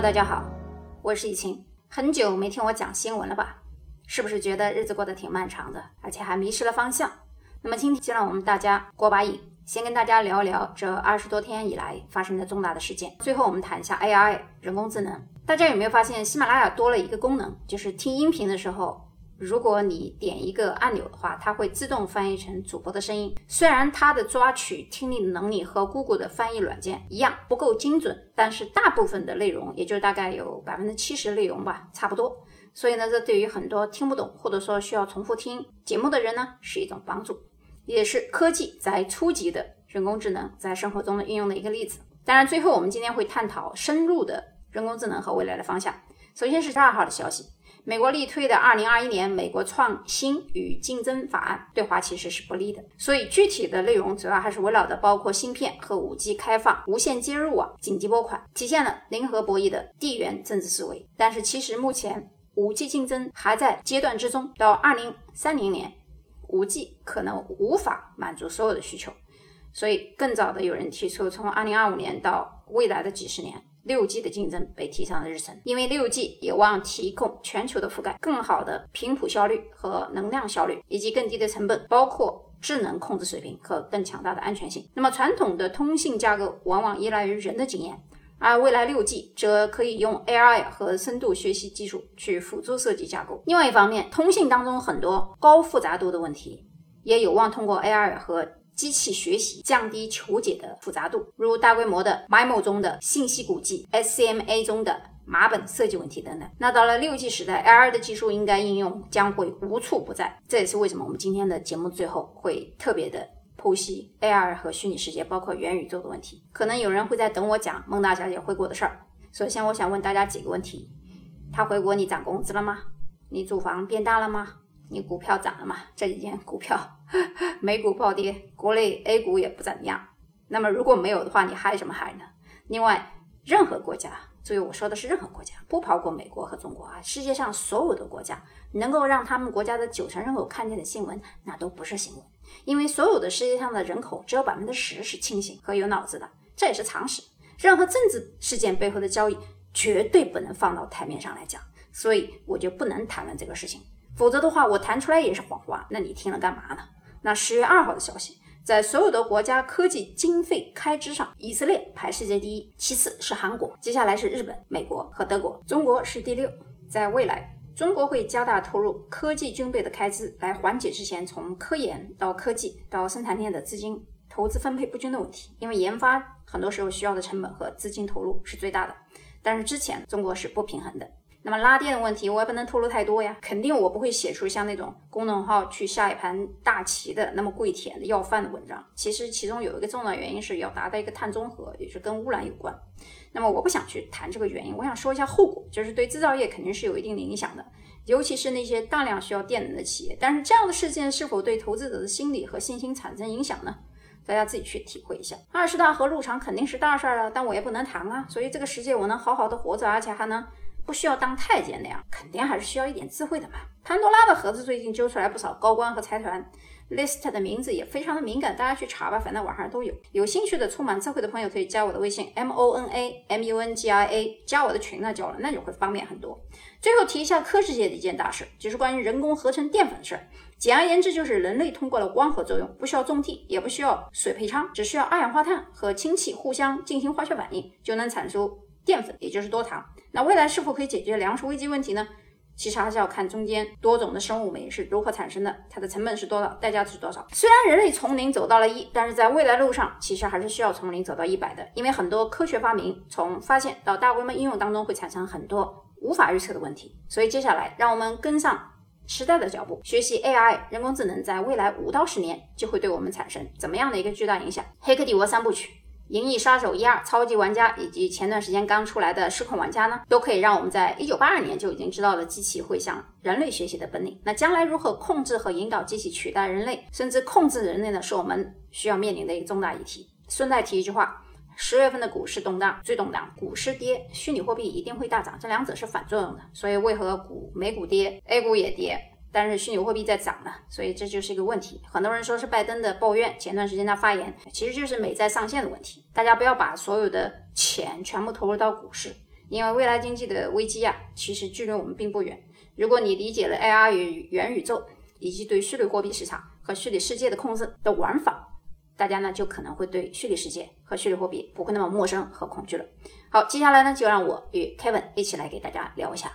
大家好，我是易晴。很久没听我讲新闻了吧？是不是觉得日子过得挺漫长的，而且还迷失了方向？那么今天就让我们大家过把瘾，先跟大家聊一聊这二十多天以来发生的重大的事件。最后我们谈一下 AI 人工智能。大家有没有发现喜马拉雅多了一个功能，就是听音频的时候？如果你点一个按钮的话，它会自动翻译成主播的声音。虽然它的抓取听力的能力和 Google 的翻译软件一样不够精准，但是大部分的内容，也就是大概有百分之七十内容吧，差不多。所以呢，这对于很多听不懂或者说需要重复听节目的人呢，是一种帮助，也是科技在初级的人工智能在生活中的应用的一个例子。当然，最后我们今天会探讨深入的人工智能和未来的方向。首先是十二号的消息。美国力推的二零二一年美国创新与竞争法案对华其实是不利的，所以具体的内容主要还是围绕的包括芯片和五 G 开放、无线接入网、紧急拨款，体现了零和博弈的地缘政治思维。但是其实目前五 G 竞争还在阶段之中，到二零三零年，五 G 可能无法满足所有的需求，所以更早的有人提出，从二零二五年到未来的几十年。六 G 的竞争被提上了日程，因为六 G 有望提供全球的覆盖、更好的频谱效率和能量效率，以及更低的成本，包括智能控制水平和更强大的安全性。那么，传统的通信架构往往依赖于人的经验，而未来六 G 则可以用 AI 和深度学习技术去辅助设计架构。另外一方面，通信当中很多高复杂度的问题，也有望通过 AI 和机器学习降低求解的复杂度，如大规模的 MIMO 中的信息估计、SCMA 中的码本设计问题等等。那到了六 G 时代，AR 的技术应该应用将会无处不在。这也是为什么我们今天的节目最后会特别的剖析 AR 和虚拟世界，包括元宇宙的问题。可能有人会在等我讲孟大小姐回国的事儿。首先，我想问大家几个问题：她回国，你涨工资了吗？你住房变大了吗？你股票涨了吗？这几天股票美股暴跌，国内 A 股也不怎么样。那么如果没有的话，你嗨什么嗨呢？另外，任何国家，注意我说的是任何国家，不包括美国和中国啊。世界上所有的国家能够让他们国家的九成人口看见的新闻，那都不是新闻，因为所有的世界上的人口只有百分之十是清醒和有脑子的，这也是常识。任何政治事件背后的交易绝对不能放到台面上来讲，所以我就不能谈论这个事情。否则的话，我弹出来也是谎话，那你听了干嘛呢？那十月二号的消息，在所有的国家科技经费开支上，以色列排世界第一，其次是韩国，接下来是日本、美国和德国，中国是第六。在未来，中国会加大投入科技军备的开支，来缓解之前从科研到科技到生产链的资金投资分配不均的问题，因为研发很多时候需要的成本和资金投入是最大的，但是之前中国是不平衡的。那么拉电的问题，我也不能透露太多呀。肯定我不会写出像那种公众号去下一盘大棋的那么跪舔的要饭的文章。其实其中有一个重要原因是要达到一个碳中和，也是跟污染有关。那么我不想去谈这个原因，我想说一下后果，就是对制造业肯定是有一定的影响的，尤其是那些大量需要电能的企业。但是这样的事件是否对投资者的心理和信心产生影响呢？大家自己去体会一下。二十大和入场肯定是大事儿了，但我也不能谈啊。所以这个世界我能好好的活着，而且还能。不需要当太监那样，肯定还是需要一点智慧的嘛。潘多拉的盒子最近揪出来不少高官和财团，list 的名字也非常的敏感，大家去查吧，反正网上都有。有兴趣的、充满智慧的朋友可以加我的微信 m o n a m u n g i a，加我的群呢，交了那就会方便很多。最后提一下科技界的一件大事，就是关于人工合成淀粉的事儿。简而言之，就是人类通过了光合作用，不需要种地，也不需要水培仓，只需要二氧化碳和氢气互相进行化学反应，就能产出淀粉，也就是多糖。那未来是否可以解决粮食危机问题呢？其实还是要看中间多种的生物酶是如何产生的，它的成本是多少，代价是多少。虽然人类从零走到了一，但是在未来路上，其实还是需要从零走到一百的，因为很多科学发明从发现到大规模应用当中会产生很多无法预测的问题。所以接下来，让我们跟上时代的脚步，学习 AI 人工智能在未来五到十年就会对我们产生怎么样的一个巨大影响。黑客帝国三部曲。《银翼杀手一二》、超级玩家以及前段时间刚出来的失控玩家呢，都可以让我们在一九八二年就已经知道了机器会向人类学习的本领。那将来如何控制和引导机器取代人类，甚至控制人类呢？是我们需要面临的一个重大议题。顺带提一句话：十月份的股市动荡，最动荡，股市跌，虚拟货币一定会大涨，这两者是反作用的。所以为何股美股跌，A 股也跌？但是虚拟货币在涨呢，所以这就是一个问题。很多人说是拜登的抱怨，前段时间他发言，其实就是美债上限的问题。大家不要把所有的钱全部投入到股市，因为未来经济的危机啊，其实距离我们并不远。如果你理解了 AR 与元宇宙以及对虚拟货币市场和虚拟世界的控制的玩法，大家呢就可能会对虚拟世界和虚拟货币不会那么陌生和恐惧了。好，接下来呢就让我与 Kevin 一起来给大家聊一下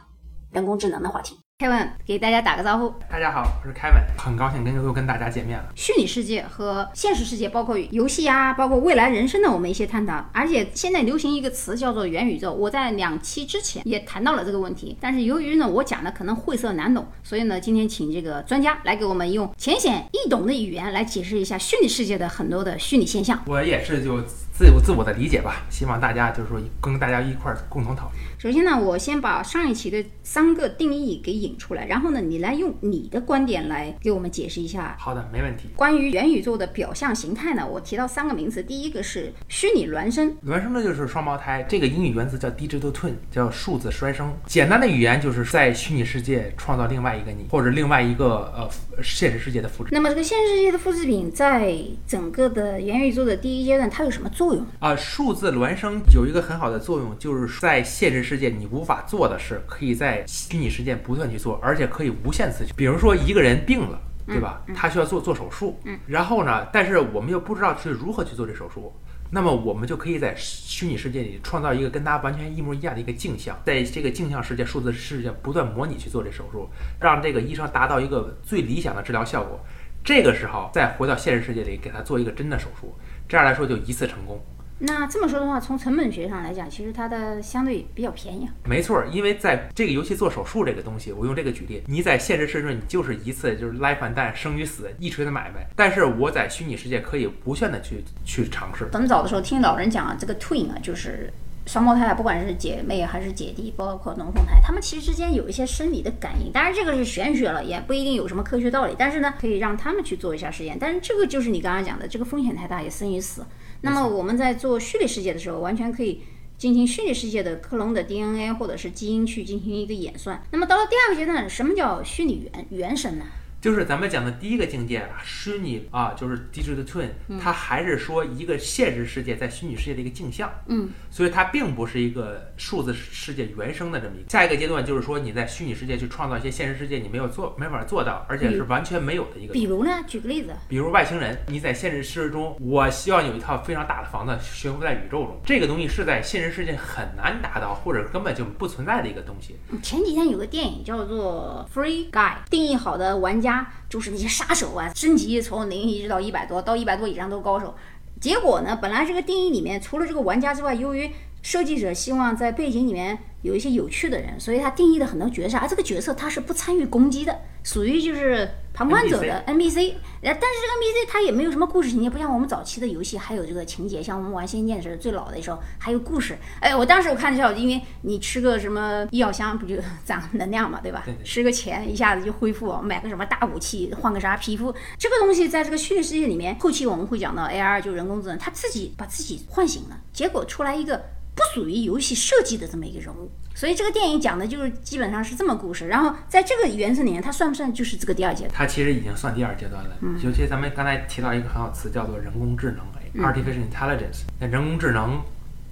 人工智能的话题。Kevin 给大家打个招呼。大家好，我是 Kevin，很高兴跟又跟大家见面了。虚拟世界和现实世界，包括游戏啊，包括未来人生的我们一些探讨。而且现在流行一个词叫做元宇宙，我在两期之前也谈到了这个问题。但是由于呢我讲的可能晦涩难懂，所以呢今天请这个专家来给我们用浅显易懂的语言来解释一下虚拟世界的很多的虚拟现象。我也是就自有自我的理解吧，希望大家就是说跟大家一块儿共同讨论。首先呢，我先把上一期的三个定义给引出来，然后呢，你来用你的观点来给我们解释一下。好的，没问题。关于元宇宙的表象形态呢，我提到三个名词，第一个是虚拟孪生，孪生呢就是双胞胎，这个英语原词叫 digital twin，叫数字孪生。简单的语言就是在虚拟世界创造另外一个你，或者另外一个呃现实世界的复制。那么这个现实世界的复制品在整个的元宇宙的第一阶段，它有什么作用？啊，数字孪生有一个很好的作用，就是在现实世界你无法做的事，可以在虚拟世界不断去做，而且可以无限次。比如说一个人病了，对吧？他需要做做手术，嗯，然后呢，但是我们又不知道是如何去做这手术，那么我们就可以在虚拟世界里创造一个跟他完全一模一样的一个镜像，在这个镜像世界、数字世界不断模拟去做这手术，让这个医生达到一个最理想的治疗效果。这个时候再回到现实世界里给他做一个真的手术，这样来说就一次成功。那这么说的话，从成本学上来讲，其实它的相对比较便宜。没错，因为在这个游戏做手术这个东西，我用这个举例，你在现实世界你就是一次就是 life and death 生与死一锤子买卖，但是我在虚拟世界可以无限的去去尝试。很早的时候听老人讲啊，这个 twin 啊，就是双胞胎啊，不管是姐妹还是姐弟，包括龙凤胎，他们其实之间有一些生理的感应。当然这个是玄学了，也不一定有什么科学道理。但是呢，可以让他们去做一下实验。但是这个就是你刚刚讲的，这个风险太大，也生与死。那么我们在做虚拟世界的时候，完全可以进行虚拟世界的克隆的 DNA 或者是基因去进行一个演算。那么到了第二个阶段，什么叫虚拟原原神呢？就是咱们讲的第一个境界啊，虚拟啊，就是 digital twin，它还是说一个现实世界在虚拟世界的一个镜像，嗯，所以它并不是一个数字世界原生的这么一个。下一个阶段就是说你在虚拟世界去创造一些现实世界你没有做没法做到，而且是完全没有的一个。比如呢？举个例子，比如外星人，你在现实世界中，我希望有一套非常大的房子悬浮在宇宙中，这个东西是在现实世界很难达到，或者根本就不存在的一个东西。前几天有个电影叫做《Free Guy》，定义好的玩家。就是那些杀手啊，升级从零一直到一百多，到一百多以上都是高手。结果呢，本来这个定义里面除了这个玩家之外，由于设计者希望在背景里面有一些有趣的人，所以他定义的很多角色，而这个角色他是不参与攻击的，属于就是旁观者的 NPC。呃，但是这个 NPC 它也没有什么故事情节，不像我们早期的游戏还有这个情节，像我们玩《仙剑》是最老的时候还有故事。哎，我当时我看笑，因为你吃个什么医药箱不就攒能量嘛，对吧？吃个钱一下子就恢复，买个什么大武器，换个啥皮肤，这个东西在这个虚拟世界里面，后期我们会讲到 AR 就人工智能，它自己把自己唤醒了，结果出来一个。不属于游戏设计的这么一个人物，所以这个电影讲的就是基本上是这么故事。然后在这个原则里面，它算不算就是这个第二阶段？它其实已经算第二阶段了。嗯，尤其咱们刚才提到一个很好词，叫做人工智能，artificial intelligence。那人工智能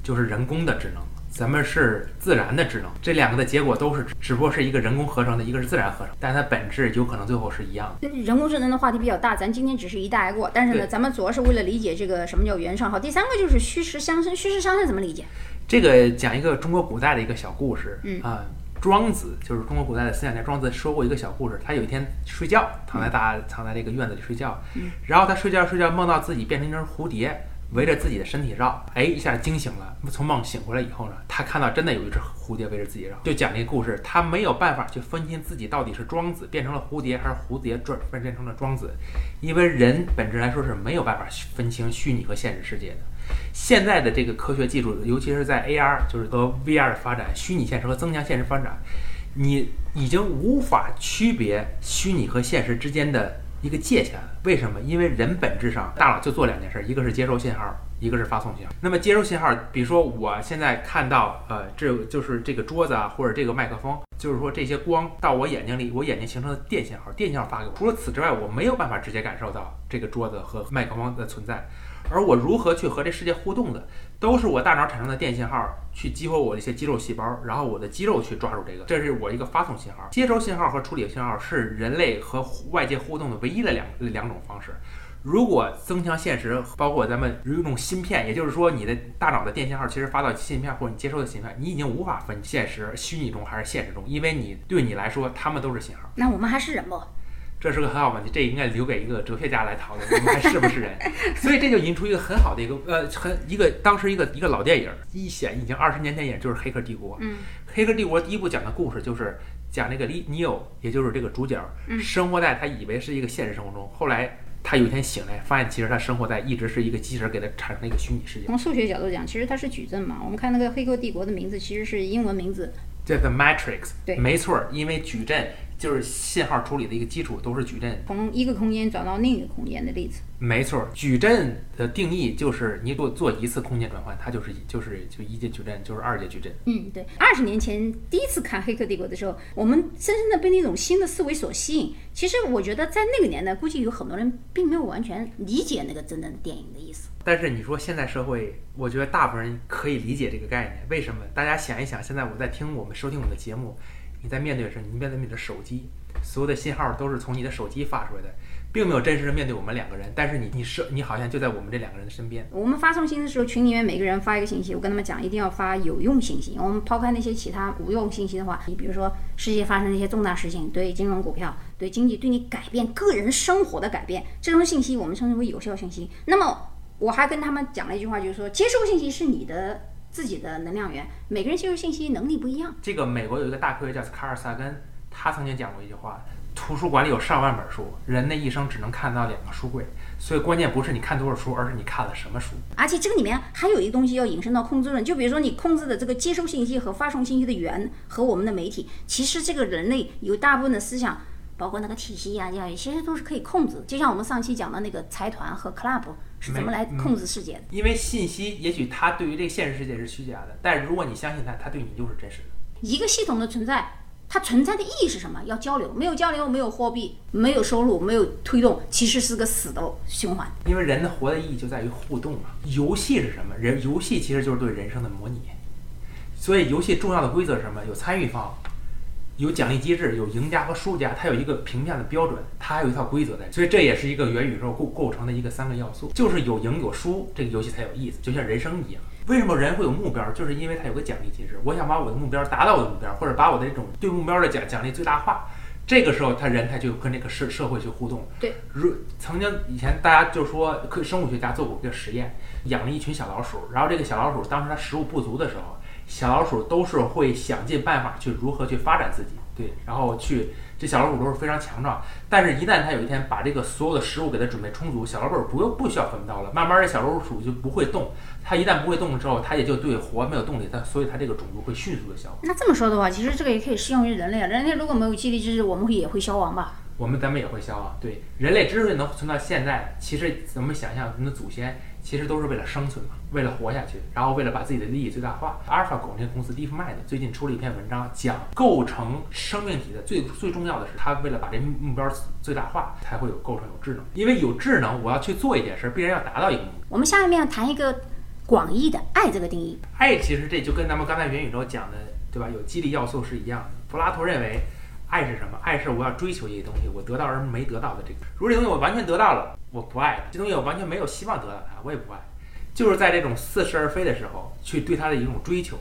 就是人工的智能，咱们是自然的智能。这两个的结果都是，只不过是一个人工合成的，一个是自然合成，但它本质有可能最后是一样的。人工智能的话题比较大，咱今天只是一带而过。但是呢，咱们主要是为了理解这个什么叫原创。好，第三个就是虚实相生。虚实相生怎么理解？这个讲一个中国古代的一个小故事，嗯啊，庄子就是中国古代的思想家，庄子说过一个小故事。他有一天睡觉，躺在大躺在这个院子里睡觉，然后他睡觉睡觉梦到自己变成一只蝴蝶，围着自己的身体绕，哎，一下惊醒了。从梦醒回来以后呢，他看到真的有一只蝴蝶围着自己绕，就讲这个故事。他没有办法去分清自己到底是庄子变成了蝴蝶，还是蝴蝶转变成了庄子，因为人本质来说是没有办法分清虚拟和现实世界的。现在的这个科学技术，尤其是在 AR，就是和 VR 的发展，虚拟现实和增强现实发展，你已经无法区别虚拟和现实之间的一个界限。为什么？因为人本质上大脑就做两件事，一个是接收信号，一个是发送信号。那么接收信号，比如说我现在看到，呃，这就是这个桌子啊，或者这个麦克风，就是说这些光到我眼睛里，我眼睛形成的电信号，电信号发给我。除了此之外，我没有办法直接感受到这个桌子和麦克风的存在。而我如何去和这世界互动的，都是我大脑产生的电信号去激活我的一些肌肉细胞，然后我的肌肉去抓住这个，这是我一个发送信号。接收信号和处理信号是人类和外界互动的唯一的两两种方式。如果增强现实，包括咱们有一种芯片，也就是说你的大脑的电信号其实发到芯片或者你接收的芯片，你已经无法分现实、虚拟中还是现实中，因为你对你来说，他们都是信号。那我们还是人不？这是个很好问题，这应该留给一个哲学家来讨论，我们还是不是人？所以这就引出一个很好的一个呃，很一个当时一个一个老电影，一显已经二十年前演，就是《黑客帝国》。嗯，《黑客帝国》第一部讲的故事就是讲那个尼尼欧，也就是这个主角，生活在他以为是一个现实生活中，后来他有一天醒来，发现其实他生活在一直是一个机器人给他产生的一个虚拟世界，从数学角度讲，其实它是矩阵嘛。我们看那个《黑客帝国》的名字其实是英文名字，叫 The Matrix。对没错儿，因为矩阵就是信号处理的一个基础，都是矩阵。从一个空间转到另一个空间的例子。没错，矩阵的定义就是你给我做一次空间转换，它就是就是就一阶矩阵，就是二阶矩阵。嗯，对。二十年前第一次看《黑客帝国》的时候，我们深深的被那种新的思维所吸引。其实我觉得在那个年代，估计有很多人并没有完全理解那个真正的电影的意思。但是你说现在社会，我觉得大部分人可以理解这个概念。为什么？大家想一想，现在我在听我们收听我们的节目，你在面对的是你面对你的手机，所有的信号都是从你的手机发出来的，并没有真实的面对我们两个人。但是你你是你好像就在我们这两个人的身边。我们发送信息的时候，群里面每个人发一个信息，我跟他们讲，一定要发有用信息。我们抛开那些其他无用信息的话，你比如说世界发生的一些重大事情，对金融、股票、对经济、对你改变个人生活的改变，这种信息我们称之为有效信息。那么我还跟他们讲了一句话，就是说，接收信息是你的自己的能量源，每个人接收信息能力不一样。这个美国有一个大科学家卡尔萨根，他曾经讲过一句话：图书馆里有上万本书，人的一生只能看到两个书柜，所以关键不是你看多少书，而是你看了什么书。而且这个里面还有一个东西要引申到控制论，就比如说你控制的这个接收信息和发送信息的源和我们的媒体，其实这个人类有大部分的思想，包括那个体系呀、教育，其实都是可以控制。就像我们上期讲的那个财团和 club 是怎么来控制世界的。因为信息也许它对于这个现实世界是虚假的，但是如果你相信它，它对你就是真实的。一个系统的存在，它存在的意义是什么？要交流，没有交流，没有货币，没有收入，没有推动，其实是个死的循环。因为人的活的意义就在于互动嘛。游戏是什么？人游戏其实就是对人生的模拟。所以游戏重要的规则是什么？有参与方，有奖励机制，有赢家和输家，它有一个评价的标准，它还有一套规则在。所以这也是一个元宇宙构构成的一个三个要素，就是有赢有输，这个游戏才有意思，就像人生一样。为什么人会有目标？就是因为它有个奖励机制。我想把我的目标达到我的目标，或者把我的这种对目标的奖奖励最大化。这个时候，他人才就跟这个社社会去互动。对，如曾经以前大家就说，科生物学家做过一个实验，养了一群小老鼠，然后这个小老鼠当时它食物不足的时候，小老鼠都是会想尽办法去如何去发展自己，对，然后去这小老鼠都是非常强壮。但是，一旦它有一天把这个所有的食物给它准备充足，小老鼠不用不需要分刀了，慢慢的小老鼠就不会动。它一旦不会动了之后，它也就对活没有动力，它所以它这个种族会迅速的消亡。那这么说的话，其实这个也可以适用于人类啊。人类如果没有激励机制，我们会也会消亡吧？我们咱们也会消亡。对，人类之所以能存到现在，其实咱们想象，咱们的祖先其实都是为了生存嘛，为了活下去，然后为了把自己的利益最大化。阿尔法狗那个公司 DeepMind 最近出了一篇文章，讲构成生命体的最最重要的是，它为了把这目标最大化，才会有构成有智能。因为有智能，我要去做一件事，必然要达到一个目的。我们下面要谈一个广义的爱这个定义。爱其实这就跟咱们刚才元宇宙讲的，对吧？有激励要素是一样的。柏拉图认为，爱是什么？爱是我要追求一个东西，我得到而没得到的这个。如果这东西我完全得到了，我不爱了；这东西我完全没有希望得到它，我也不爱。就是在这种似是而非的时候，去对它的一种追求，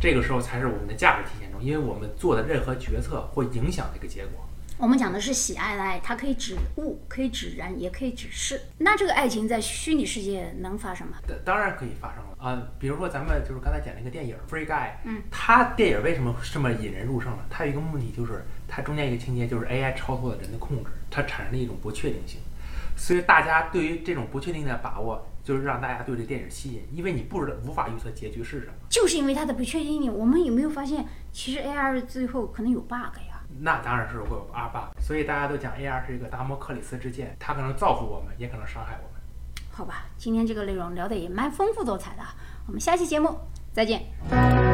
这个时候才是我们的价值体现中，因为我们做的任何决策会影响这个结果。我们讲的是喜爱的爱，它可以指物，可以指人，也可以指事。那这个爱情在虚拟世界能发生吗？当当然可以发生了啊、比如说咱们就是刚才讲那个电影《Free Guy》，嗯，它电影为什么这么引人入胜呢？它有一个目的，就是它中间一个情节就是 AI 超脱了人的控制，它产生了一种不确定性，所以大家对于这种不确定的把握，就是让大家对这电影吸引，因为你不知道、无法预测结局是什么。就是因为它的不确定性，我们有没有发现其实 AR 最后可能有 bug 呀？那当然是会有 R bug。所以大家都讲 AR 是一个达摩克里斯之剑，它可能造福我们，也可能伤害我们。好吧，今天这个内容聊得也蛮丰富多彩的，我们下期节目再见。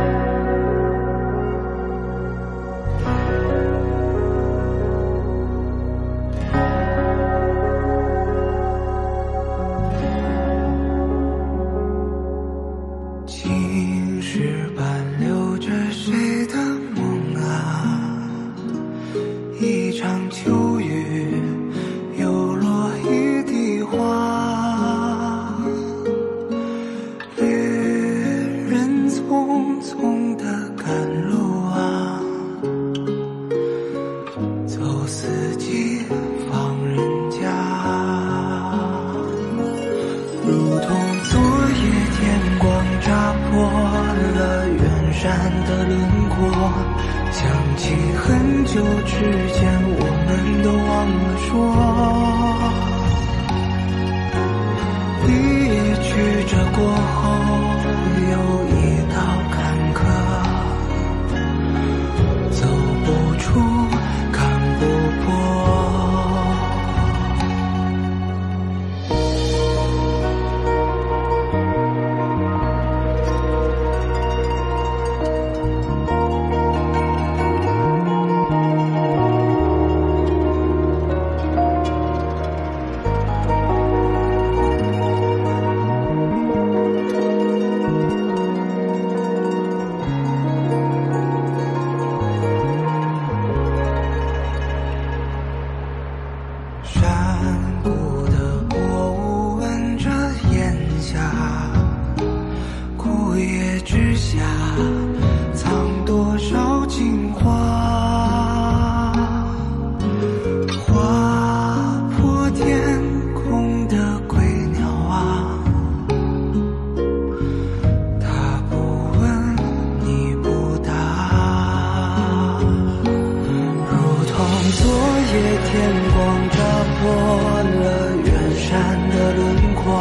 过，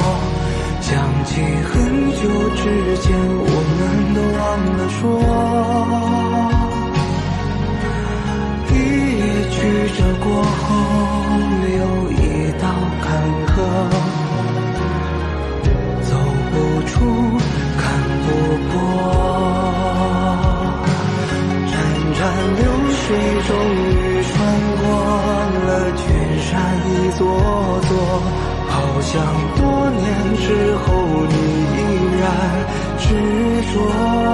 想起很久之前，我们都忘了说。一叶曲折过后，留一道坎坷，走不出，看不破。潺潺流水终于穿过了群山一座。想多年之后你依然执着。